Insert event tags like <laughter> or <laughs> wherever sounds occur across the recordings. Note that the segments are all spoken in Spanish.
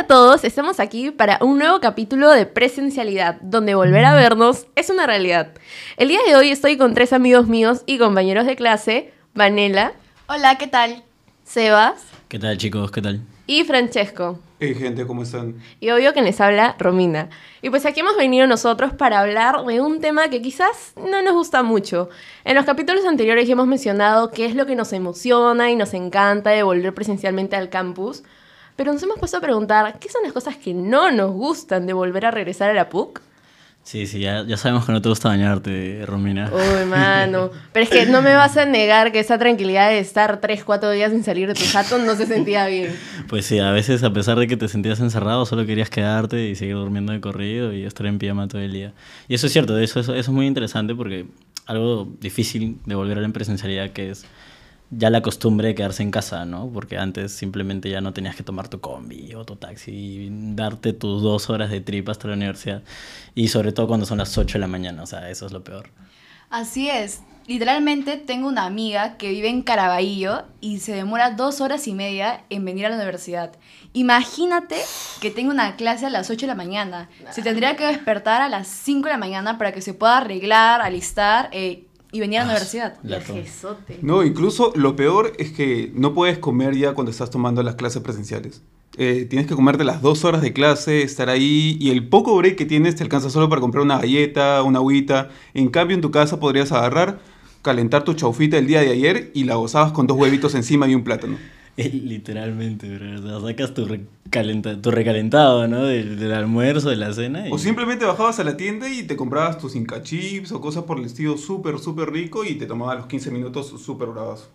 todos, estamos aquí para un nuevo capítulo de presencialidad, donde volver a vernos es una realidad. El día de hoy estoy con tres amigos míos y compañeros de clase, Vanela. Hola, ¿qué tal? Sebas. ¿Qué tal chicos? ¿Qué tal? Y Francesco. Hey gente, ¿cómo están? Y obvio que les habla Romina. Y pues aquí hemos venido nosotros para hablar de un tema que quizás no nos gusta mucho. En los capítulos anteriores ya hemos mencionado qué es lo que nos emociona y nos encanta de volver presencialmente al campus. Pero nos hemos puesto a preguntar, ¿qué son las cosas que no nos gustan de volver a regresar a la PUC? Sí, sí, ya, ya sabemos que no te gusta bañarte, Romina. Uy, mano. Pero es que no me vas a negar que esa tranquilidad de estar 3, 4 días sin salir de tu jato no se sentía bien. Pues sí, a veces a pesar de que te sentías encerrado, solo querías quedarte y seguir durmiendo de corrido y estar en pijama todo el día. Y eso es cierto, eso, eso, eso es muy interesante porque algo difícil de volver a la presencialidad que es ya la costumbre de quedarse en casa, ¿no? Porque antes simplemente ya no tenías que tomar tu combi o tu taxi y darte tus dos horas de trip hasta la universidad. Y sobre todo cuando son las 8 de la mañana, o sea, eso es lo peor. Así es. Literalmente tengo una amiga que vive en Caraballo y se demora dos horas y media en venir a la universidad. Imagínate que tengo una clase a las 8 de la mañana. Se tendría que despertar a las 5 de la mañana para que se pueda arreglar, alistar eh, y venir a la Ah, universidad. Viajesote. No, incluso lo peor es que no puedes comer ya cuando estás tomando las clases presenciales. Eh, tienes que comerte las dos horas de clase, estar ahí y el poco break que tienes te alcanza solo para comprar una galleta, una agüita. En cambio, en tu casa podrías agarrar, calentar tu chaufita el día de ayer y la gozabas con dos huevitos encima y un plátano. <laughs> Literalmente, bro. O sea, sacas tu, recalenta- tu recalentado, ¿no? Del, del almuerzo, de la cena. y- O simplemente bajabas a la tienda y te comprabas tus Inca Chips o cosas por el estilo súper, súper rico y te tomabas los 15 minutos súper bravos.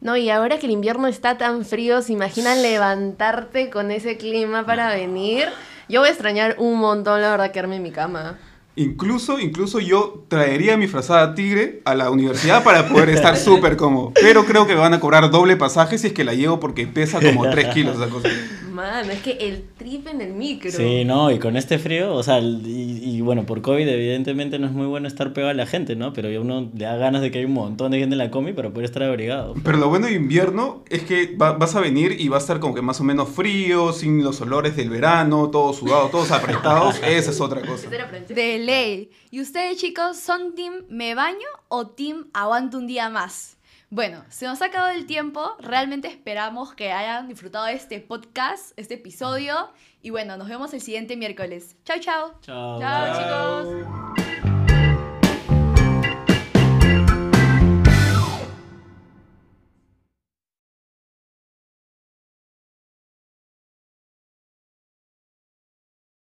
No, y ahora que el invierno está tan frío, ¿se imaginan levantarte con ese clima para venir? Yo voy a extrañar un montón, la verdad, quedarme en mi cama. Incluso, incluso yo traería mi frazada tigre a la universidad para poder estar <laughs> súper cómodo. Pero creo que me van a cobrar doble pasaje si es que la llevo porque pesa como 3 kilos esa cosa. Mano, es que el trip en el micro. Sí, no, y con este frío, o sea, y, y bueno, por COVID evidentemente no es muy bueno estar pegado a la gente, ¿no? Pero uno le da ganas de que hay un montón de gente en la comi para poder estar abrigado. Pero lo bueno de invierno es que va- vas a venir y va a estar como que más o menos frío, sin los olores del verano, todos sudados, todos apretados. <laughs> Esa es otra cosa. De ley. ¿Y ustedes, chicos, son team me baño o team aguanto un día más? Bueno, se nos ha acabado el tiempo. Realmente esperamos que hayan disfrutado de este podcast, este episodio. Y bueno, nos vemos el siguiente miércoles. Chao, chao. Chao. Chao, chicos.